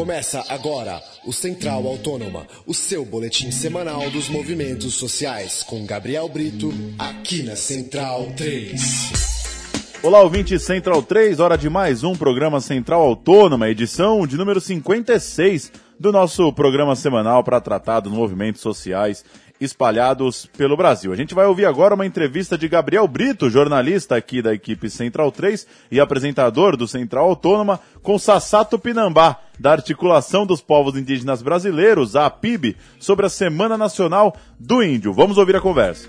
Começa agora o Central Autônoma, o seu boletim semanal dos movimentos sociais, com Gabriel Brito, aqui na Central 3. Olá, ouvinte Central 3, hora de mais um programa Central Autônoma, edição de número 56 do nosso programa semanal para tratar dos movimentos sociais espalhados pelo Brasil. A gente vai ouvir agora uma entrevista de Gabriel Brito, jornalista aqui da equipe Central 3 e apresentador do Central Autônoma, com Sassato Pinambá, da Articulação dos Povos Indígenas Brasileiros, a APIB, sobre a Semana Nacional do Índio. Vamos ouvir a conversa.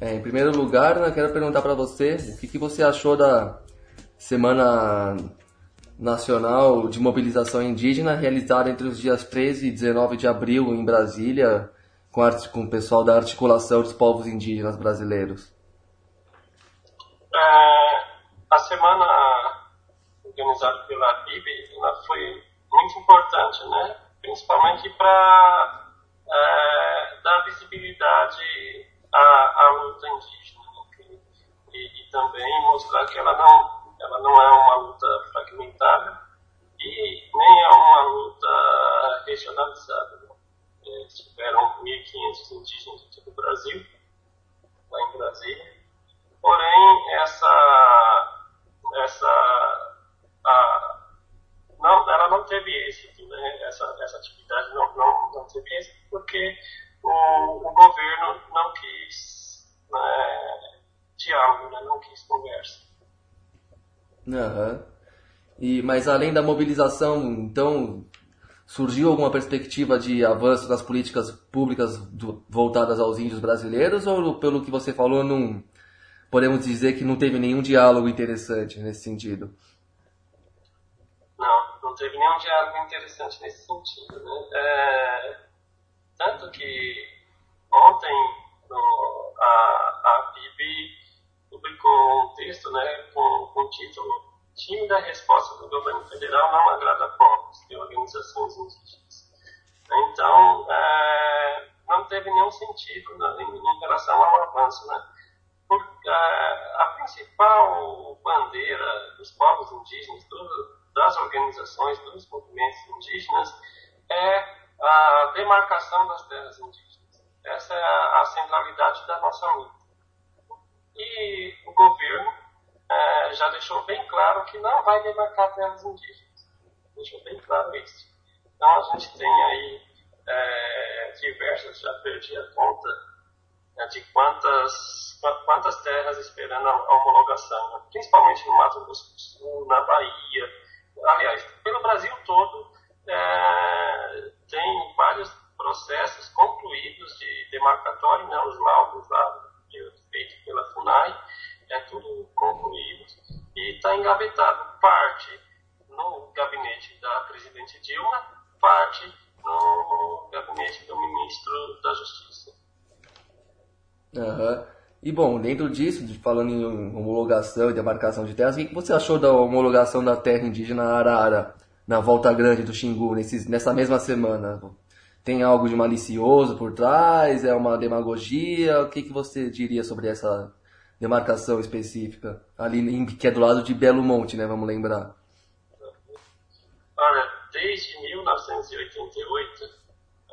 É, em primeiro lugar, eu quero perguntar para você o que, que você achou da Semana Nacional de Mobilização Indígena, realizada entre os dias 13 e 19 de abril em Brasília, com, com o pessoal da Articulação dos Povos Indígenas Brasileiros. É, a semana organizada pela PIB foi muito importante, né? principalmente para é, dar visibilidade à, à luta indígena né? e, e também mostrar que ela não ela não é uma luta fragmentada e nem é uma luta regionalizada. Né? É, tiveram 1.500 indígenas de todo o Brasil, lá em Brasília. Porém, essa, essa a, não, ela não teve êxito, né? essa, essa atividade não, não, não teve êxito porque o, o governo não quis né, diálogo, né? não quis conversa. Uhum. E, mas além da mobilização, então, surgiu alguma perspectiva de avanço das políticas públicas do, voltadas aos índios brasileiros ou pelo que você falou não podemos dizer que não teve nenhum diálogo interessante nesse sentido? Não, não teve nenhum diálogo interessante nesse sentido. Né? É, tanto que ontem no, a, a PIB publicou um texto né, com, com o título Tímida resposta do governo federal não agrada povos e organizações indígenas. Então, é, não teve nenhum sentido né, em, em, relação ao avanço. Né? Porque a, a principal bandeira dos povos indígenas, do, das organizações, dos movimentos indígenas, é a demarcação das terras indígenas. Essa é a, a centralidade da nossa luta. E o governo é, já deixou bem claro que não vai demarcar terras indígenas. Deixou bem claro isso. Então a gente tem aí é, diversas, já perdi a conta né, de quantas, quantas terras esperando a homologação, né? principalmente no Mato Grosso do Sul, na Bahia. Aliás, pelo Brasil todo, é, tem vários processos concluídos de demarcatório, né, os laudos lá feito pela FUNAI, é tudo concluído e está engavetado parte no gabinete da presidente Dilma, parte no gabinete do ministro da Justiça. Uhum. E bom, dentro disso, falando em homologação e demarcação de terras, o que você achou da homologação da terra indígena Arara na Volta Grande do Xingu nesse, nessa mesma semana? tem algo de malicioso por trás? É uma demagogia? O que, que você diria sobre essa demarcação específica? Ali em, que é do lado de Belo Monte, né? Vamos lembrar. Olha, desde 1988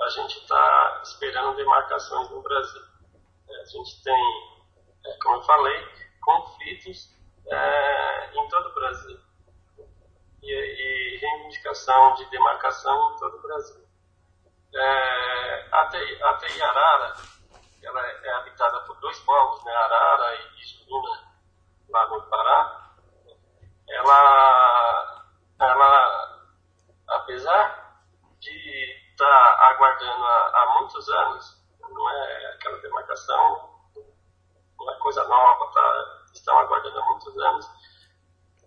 a gente está esperando demarcações no Brasil. É, a gente tem, é, como eu falei, conflitos é, em todo o Brasil. E, e reivindicação de demarcação em todo o Brasil. É, a, Te, a Teiarara, ela é habitada por dois povos, né, Arara e Juruna, lá no Pará. Ela, ela apesar de estar tá aguardando há, há, muitos anos, não é aquela demarcação, não é coisa nova, tá, estão aguardando há muitos anos.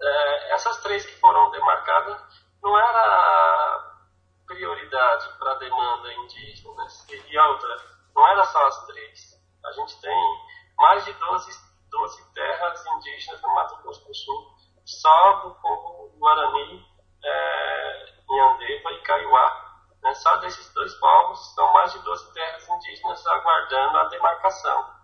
É, essas três que foram demarcadas não era prioridade para a demanda indígena. Né? E outra, não era só as três. A gente tem mais de 12, 12 terras indígenas no Mato Grosso do Sul, só do povo Guarani, é, e Kaiowá. Né? Só desses dois povos são mais de 12 terras indígenas aguardando a demarcação.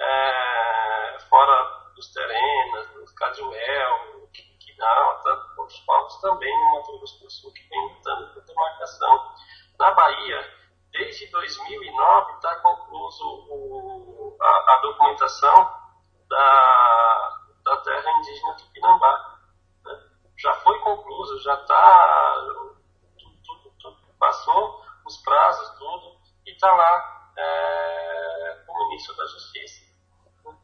É, fora dos Terenas, do Caduel, Quinalta, outros povos também no Mato Grosso do Sul que vem lutando por demarcação. Na Bahia, desde 2009 está concluso o, a, a, documentação da, da terra indígena Tupinambá. Né? Já foi concluso, já está. Passou os prazos, tudo, e está lá é, o ministro da Justiça,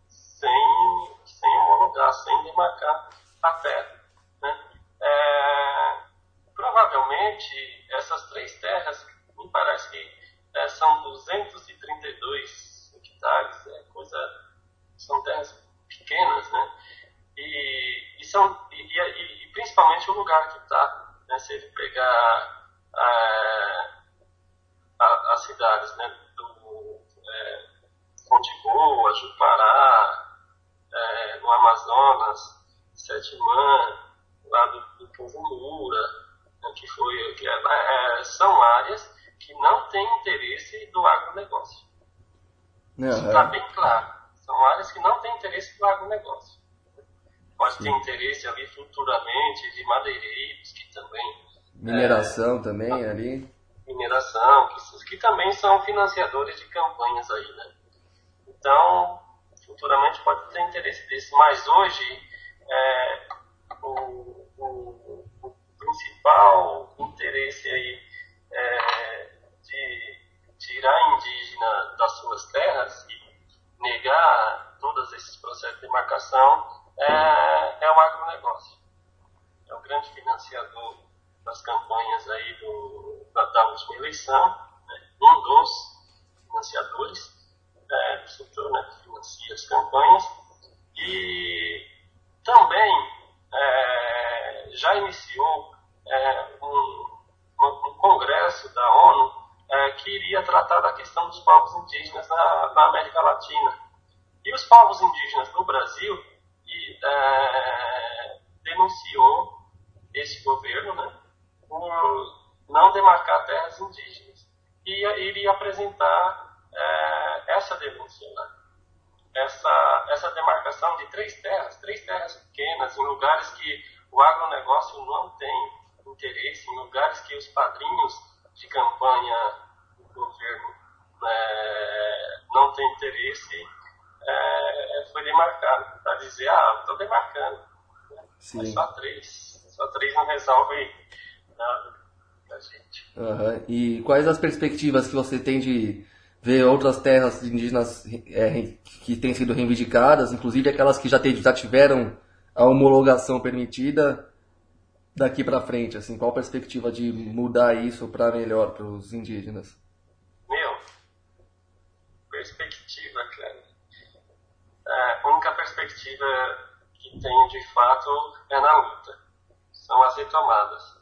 sem, sem homologar, sem demarcar a terra. Né? É, provavelmente, essas três terras, me parece que é, são 232 hectares, é coisa, são terras pequenas, né? E, e são, e, e, e, principalmente o lugar que está, né? Se ele pegar é, a, as cidades, né? Do é, Boa, Jupará, é, no Amazonas, Setimã, lá do, do Povo Mura, né? que foi, que é, é são áreas que não tem interesse do agronegócio. Uhum. Isso está bem claro. São áreas que não têm interesse do agronegócio. Pode ter interesse ali futuramente de madeireiros, que também. Mineração é, também ali. Mineração, que, que também são financiadores de campanhas aí, né? Então, futuramente pode ter interesse desse. Mas hoje, é, o, o, o principal interesse aí é, de tirar indígena das suas terras e negar todos esses processos de demarcação é, é o agronegócio. É o grande financiador das campanhas aí do, da, da última eleição, né? um dos financiadores é, do setor né, que financia as campanhas e também é, já iniciou é, um, um congresso da ONU é, que iria tratar da questão dos povos indígenas na, na América Latina. E os povos indígenas no Brasil e, é, denunciou esse governo né, por não demarcar terras indígenas. E iria apresentar é, essa denúncia, né? essa, essa demarcação de três terras, três terras pequenas, em lugares que o agronegócio não tem interesse, em lugares que os padrinhos de campanha governo é, não têm interesse, é, foi demarcado. Para dizer, ah, estou demarcando. Sim. Mas só três. Só três não resolve nada da gente. Uhum. E quais as perspectivas que você tem de ver outras terras indígenas é, que têm sido reivindicadas, inclusive aquelas que já, te, já tiveram a homologação permitida, daqui para frente? Assim, qual a perspectiva de mudar isso para melhor para os indígenas? Meu, perspectiva, cara. É, a única perspectiva que tenho de fato é na luta. São as retomadas.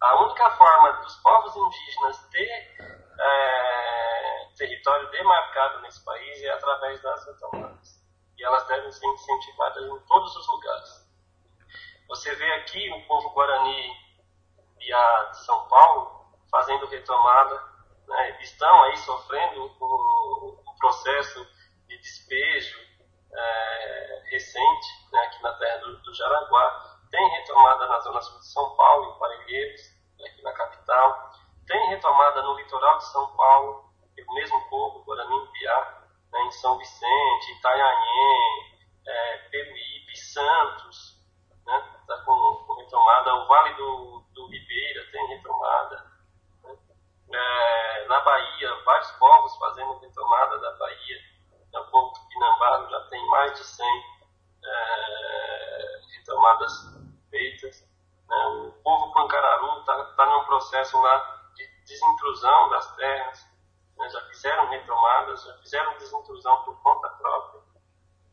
A única forma dos povos indígenas ter é, território demarcado nesse país é através das retomadas. E elas devem ser incentivadas em todos os lugares. Você vê aqui o povo guarani de São Paulo fazendo retomada, né? estão aí sofrendo um, um processo de despejo é, recente né? aqui na terra do, do, Jaraguá. Tem retomada na zona sul de São Paulo, em Parelheiros, né? aqui na capital. Tem retomada no litoral de São Paulo, o mesmo povo, Guarani Piá, né? em São Vicente, Itanhaém, é, Peruíbe, Santos, né? Está com, com, retomada. O Vale do, do Ribeira tem retomada. Né? É, na Bahia, vários povos fazendo retomada da Bahia. O povo do Pinambaro já tem mais de 100 é, retomadas feitas. Né? O povo Pancararu está tá num processo lá de desintrusão das terras. Né? Já fizeram retomadas, já fizeram desintrusão por conta própria.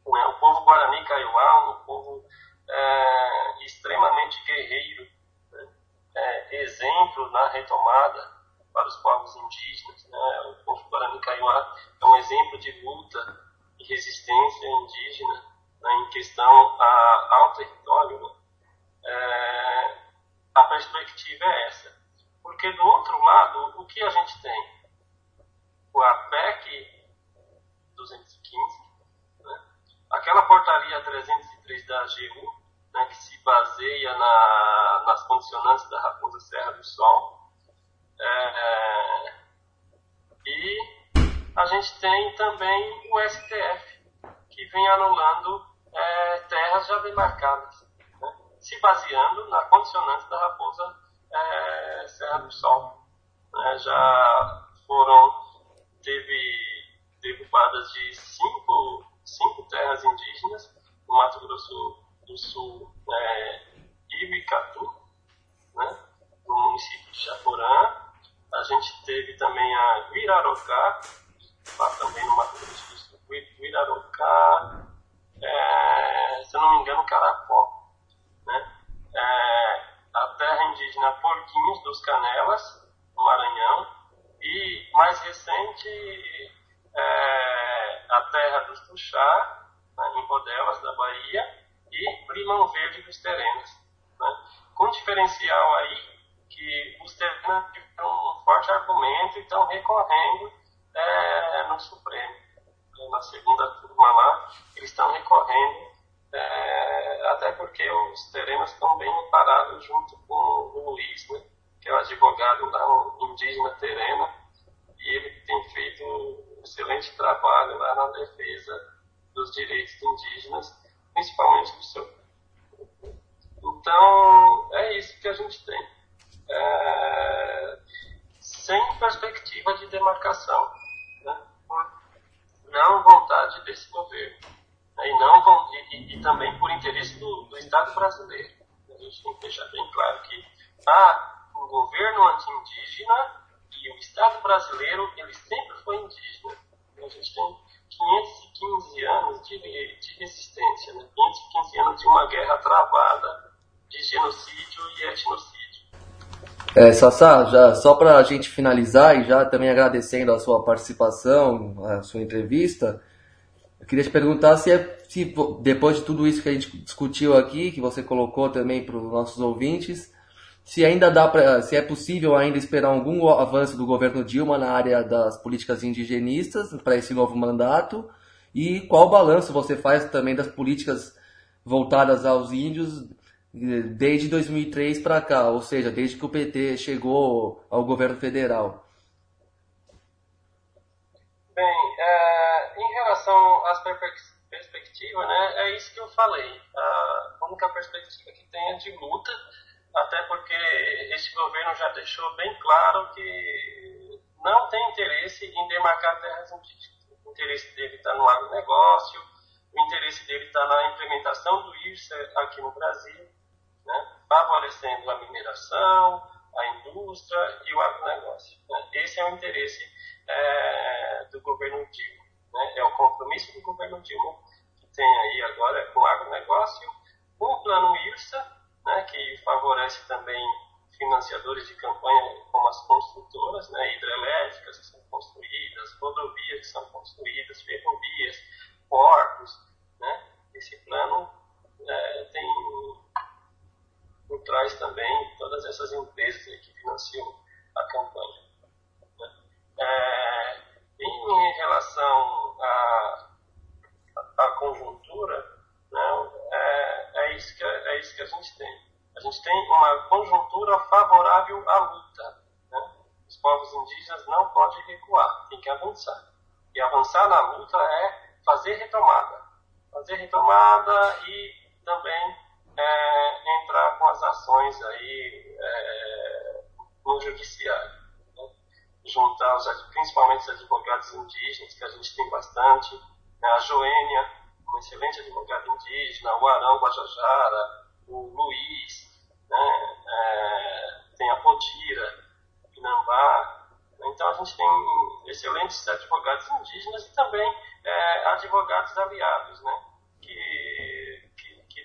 Né? O povo Guarani Kaiowá, um povo é, extremamente guerreiro, né? é, exemplo na retomada para os povos indígenas. Né? O povo Guarani Kaiowá é um exemplo de luta resistência indígena né? em questão a, ao território. Né? É, a perspectiva é essa. Porque do outro lado, o que a gente tem? O APEC 215, portaria 303 da AGU, né, que se baseia na, nas condicionantes da Raposa Serra do Sol. É, e a tem também o STF, que vem anulando é, terras já demarcadas, né, se baseando na condicionante da Raposa é, Serra do Sol. Né, já foram, teve derrubadas de cinco, cinco terras indígenas no Mato Grosso do Sul, é, Ibicatu, né, no município de Chaporã. A gente teve também a Guirarocá, lá também no do Sul, Guirarocá, é, se eu não me engano, Caracó. Né? É, a terra indígena Porquinhos dos Canelas, no Maranhão, e mais recente, é, a terra dos Tuxá, né, em Rodelas, da Bahia, e Limão Verde dos Terenas. Né? Com diferencial aí que os Terenas tiveram um forte argumento e estão recorrendo é, no Supremo. Na segunda turma lá, eles estão recorrendo, é, até porque os Terenas estão bem parados junto com o Luiz, né? que é o advogado lá, um indígena terena, e ele tem feito um excelente trabalho lá na defesa dos direitos indígenas principalmente do seu Então, é isso que a gente tem. É, sem perspectiva de demarcação. Não vontade desse governo. Né? E, não, e, e, também por interesse do, do Estado brasileiro. A gente tem que deixar bem claro que há um governo anti-indígena e o Estado brasileiro ele sempre foi indígena. A gente tem 515 anos de, de resistência, né? 515 anos de uma guerra travada de genocídio e etnocídio. É, Sassá, já, só para a gente finalizar e já também agradecendo a sua participação, a sua entrevista, eu queria te perguntar se, é, se depois de tudo isso que a gente discutiu aqui, que você colocou também para os nossos ouvintes, se ainda dá para, se é possível ainda esperar algum avanço do governo Dilma na área das políticas indigenistas para esse novo mandato? E qual balanço você faz também das políticas voltadas aos índios desde 2003 para cá, ou seja, desde que o PT chegou ao governo federal. Bem, é, em relação às perspectivas, né, é isso que eu falei. A única perspectiva que tem é de luta até porque esse governo já deixou bem claro que não tem interesse em demarcar terras indígenas. O interesse dele está no agronegócio, o interesse dele está na implementação do IRSA aqui no Brasil, favorecendo a mineração, a indústria e o agronegócio. Né. Esse é o interesse é, do governo Dilma. Né, é o compromisso do governo Dilma que tem aí agora com o agronegócio, com o plano IRSA né, que favorece também financiadores de campanha como as construtoras, né, hidrelétricas que são construídas, rodovias que são construídas, ferrovias, portos. Né, esse plano é, tem por trás também todas essas empresas que financiam a campanha. Né. É, em relação à, conjuntura, né, é, é, isso que, é isso que a gente tem. A gente tem uma conjuntura favorável à luta. Né? Os povos indígenas não podem recuar, tem que avançar. E avançar na luta é fazer retomada. Fazer retomada e também é, entrar com as ações aí é, no judiciário. Né? Juntar os, principalmente os advogados indígenas, que a gente tem bastante, né? a Joênia, um excelente advogado indígena, o Arão Guajajara, o Luiz, né, é, tem a Potira, Pinambá. Então a gente tem excelentes advogados indígenas e também é, advogados aliados, né, que,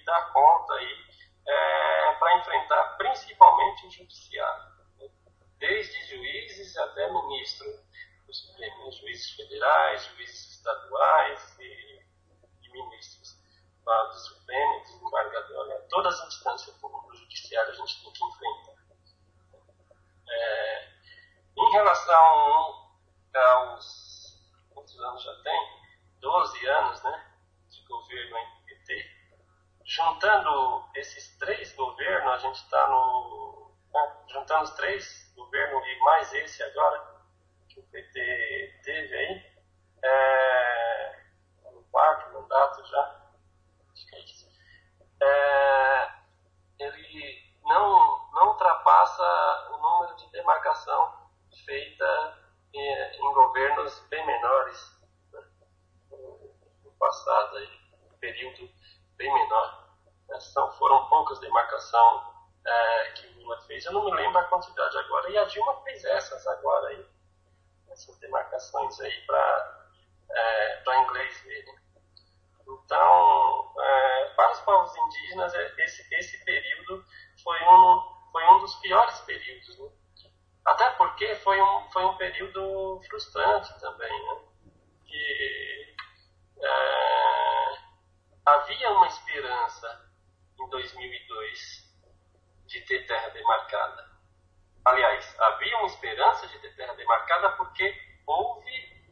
dá conta aí é, para enfrentar principalmente o judiciário, né, desde juízes até ministro do Supremo, juízes federais, juízes estaduais e ministros do Supremo, desembargador, né? todas as instâncias do judiciário a gente tem que enfrentar. É, em relação aos. Quantos anos já tem? 12 anos né, de governo juntando esses três governos, a gente está no. Né, juntando os três governos e mais esse agora, que o PT teve aí, é, no quarto mandato já, acho que é isso. É, ele não, não ultrapassa o número de demarcação feita em, em governos bem menores né, no, no passado aí, período bem menor. Poucas demarcações é, que o Lula fez. Eu não me lembro a quantidade agora. E a Dilma fez essas agora aí. Essas demarcações aí para é, inglês ver. Né? Então, é, para os povos indígenas, é, esse, esse período foi um, foi um dos piores períodos. Né? Até porque foi um, foi um período frustrante também. Né? Que, é, havia uma esperança em 2002 de ter terra demarcada. Aliás, havia uma esperança de ter terra demarcada porque houve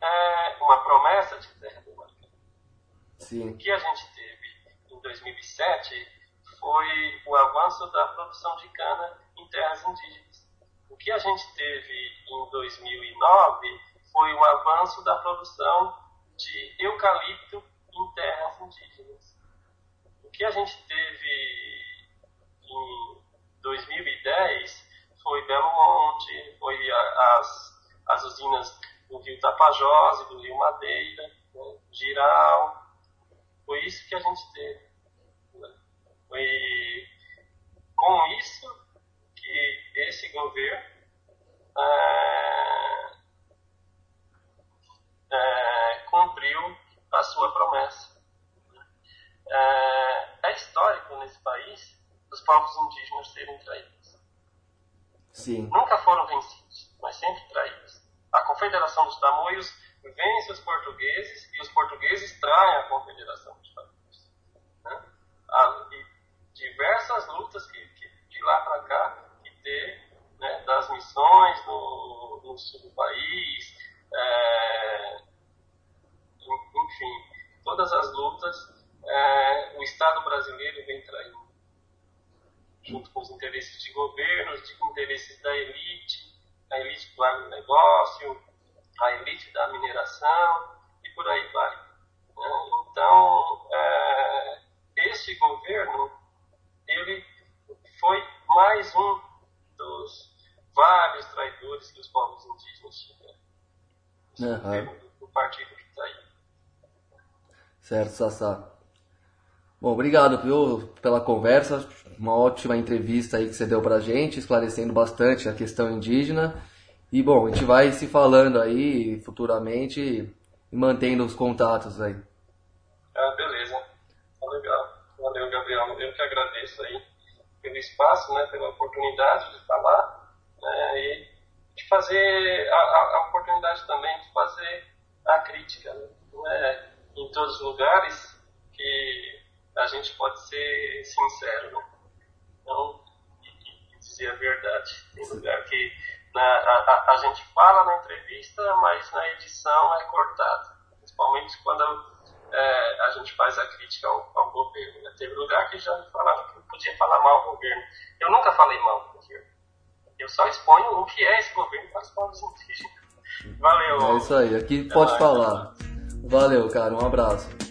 é, uma promessa de terra demarcada. Sim. O que a gente teve em 2007 foi o avanço da produção de cana em terras indígenas. O que a gente teve em 2009 foi o avanço da produção de eucalipto em terras indígenas. Que a gente teve em 2010 foi Belo Monte, foi as, as usinas do Rio Tapajós do Rio Madeira, né, Giral. Foi isso que a gente teve. Né? Foi com isso que esse governo é, é, cumpriu a sua promessa. É, é, histórico nesse país os povos indígenas serem traídos. Sim. Nunca foram vencidos, mas sempre traídos. A Confederação dos Tamoios vence os portugueses e os portugueses traem a Confederação dos Tamoios. Né? e diversas lutas que, que de lá para cá que teve, né, das missões no, no sul do país, é, enfim, todas as lutas, é, o Estado brasileiro vem traindo, junto com os interesses de governos, de interesses da elite, a elite do agronegócio, a elite da mineração e por aí vai. Né? Então, é, este governo, ele foi mais um dos vários traidores que os povos indígenas tiveram. Uhum. Do partido que está aí. Certo, Sassá. Bom, obrigado viu, pela conversa, uma ótima entrevista aí que você deu pra gente, esclarecendo bastante a questão indígena. E bom, a gente vai se falando aí futuramente e mantendo os contatos aí. Ah, beleza. Tá legal. Valeu, Gabriel. Eu que agradeço aí pelo espaço, né, pela oportunidade de falar né, e de fazer a, a, a oportunidade também de fazer a crítica. Né? Em todos os lugares a gente pode ser sincero, né? Então, e, e dizer a verdade. Tem lugar que na, a, a, gente fala na entrevista, mas na edição é cortado. Principalmente quando é, a gente faz a crítica ao, ao governo. Né? Teve lugar que já me falaram que não podia falar mal do governo. Eu nunca falei mal do governo. Eu só exponho o que é esse governo para os povos indígenas. Valeu. É isso aí, aqui pode falar. Valeu, cara. Um abraço.